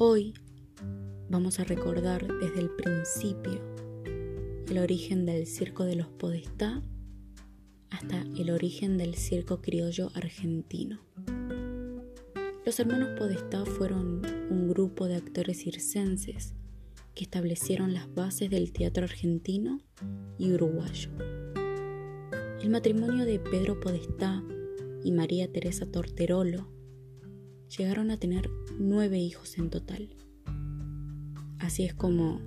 Hoy vamos a recordar desde el principio el origen del circo de los Podestá hasta el origen del circo criollo argentino. Los hermanos Podestá fueron un grupo de actores circenses que establecieron las bases del teatro argentino y uruguayo. El matrimonio de Pedro Podestá y María Teresa Torterolo llegaron a tener nueve hijos en total. Así es como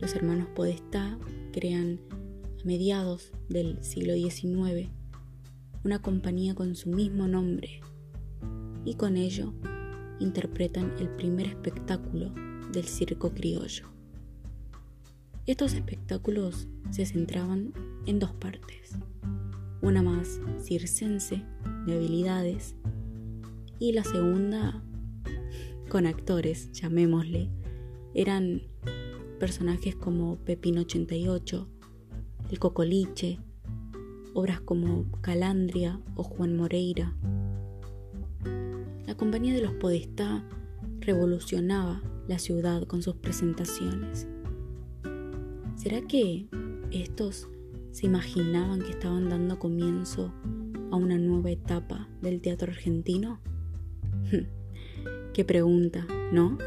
los hermanos Podestá crean a mediados del siglo XIX una compañía con su mismo nombre y con ello interpretan el primer espectáculo del circo criollo. Estos espectáculos se centraban en dos partes, una más circense de habilidades y la segunda con actores, llamémosle. Eran personajes como Pepino 88, El Cocoliche, obras como Calandria o Juan Moreira. La compañía de los Podestá revolucionaba la ciudad con sus presentaciones ¿Será que estos se imaginaban que estaban dando comienzo a una nueva etapa del teatro argentino? Qué pregunta, ¿no?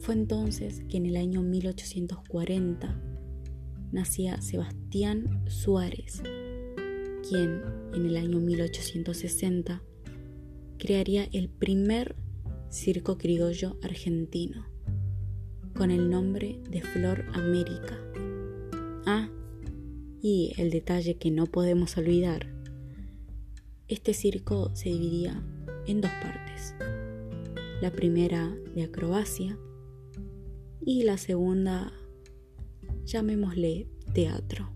Fue entonces que en el año 1840 nacía Sebastián Suárez, quien en el año 1860 crearía el primer circo criollo argentino con el nombre de Flor América. Ah, y el detalle que no podemos olvidar. Este circo se dividía en dos partes. La primera de acrobacia y la segunda, llamémosle teatro.